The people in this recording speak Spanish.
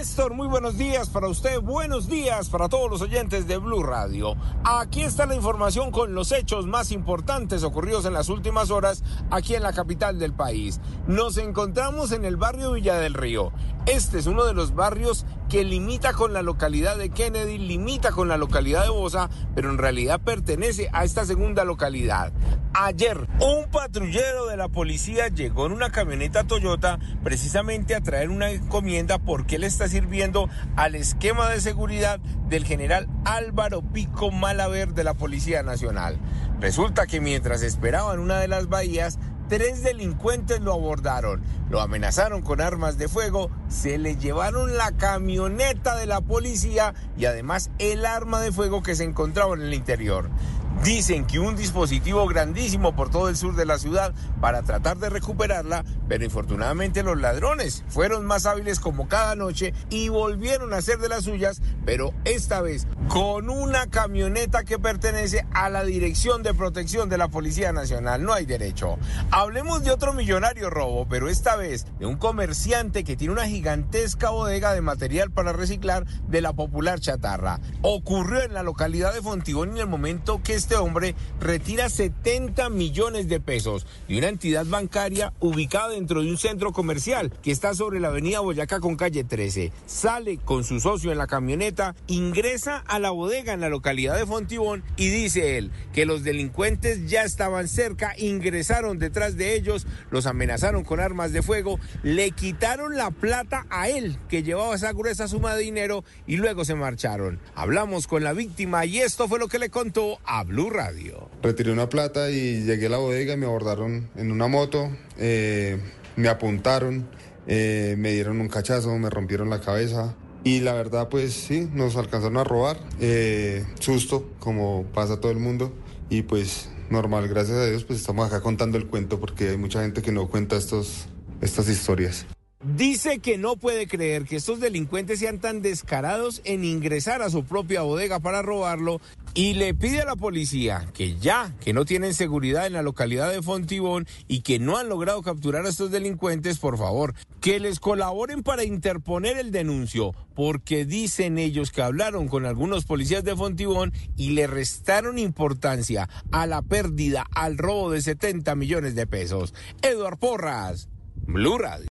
Néstor, muy buenos días para usted, buenos días para todos los oyentes de Blue Radio. Aquí está la información con los hechos más importantes ocurridos en las últimas horas aquí en la capital del país. Nos encontramos en el barrio Villa del Río. Este es uno de los barrios que limita con la localidad de Kennedy, limita con la localidad de Bosa, pero en realidad pertenece a esta segunda localidad. Ayer, un patrullero de la policía llegó en una camioneta Toyota precisamente a traer una encomienda porque él está sirviendo al esquema de seguridad del general Álvaro Pico Malaver de la Policía Nacional. Resulta que mientras esperaba en una de las bahías, tres delincuentes lo abordaron, lo amenazaron con armas de fuego, se le llevaron la camioneta de la policía y además el arma de fuego que se encontraba en el interior. Dicen que un dispositivo grandísimo por todo el sur de la ciudad para tratar de recuperarla, pero infortunadamente los ladrones fueron más hábiles como cada noche y volvieron a hacer de las suyas, pero esta vez con una camioneta que pertenece a la Dirección de Protección de la Policía Nacional. No hay derecho. Hablemos de otro millonario robo, pero esta vez de un comerciante que tiene una gigantesca bodega de material para reciclar de la popular chatarra. Ocurrió en la localidad de Fontibón en el momento que este hombre retira 70 millones de pesos de una entidad bancaria ubicada dentro de un centro comercial que está sobre la avenida Boyacá con calle 13. Sale con su socio en la camioneta, ingresa a la bodega en la localidad de Fontibón y dice él que los delincuentes ya estaban cerca, ingresaron detrás de ellos, los amenazaron con armas de fuego, le quitaron la plata a él que llevaba esa gruesa suma de dinero y luego se marcharon. Hablamos con la víctima y esto fue lo que le contó a Blue Radio. Retiré una plata y llegué a la bodega y me abordaron en una moto, eh, me apuntaron, eh, me dieron un cachazo, me rompieron la cabeza. Y la verdad, pues sí, nos alcanzaron a robar. Eh, susto, como pasa todo el mundo. Y pues normal, gracias a Dios, pues estamos acá contando el cuento porque hay mucha gente que no cuenta estos, estas historias. Dice que no puede creer que estos delincuentes sean tan descarados en ingresar a su propia bodega para robarlo y le pide a la policía que ya, que no tienen seguridad en la localidad de Fontibón y que no han logrado capturar a estos delincuentes, por favor, que les colaboren para interponer el denuncio, porque dicen ellos que hablaron con algunos policías de Fontibón y le restaron importancia a la pérdida, al robo de 70 millones de pesos. Eduard Porras, Blue Radio.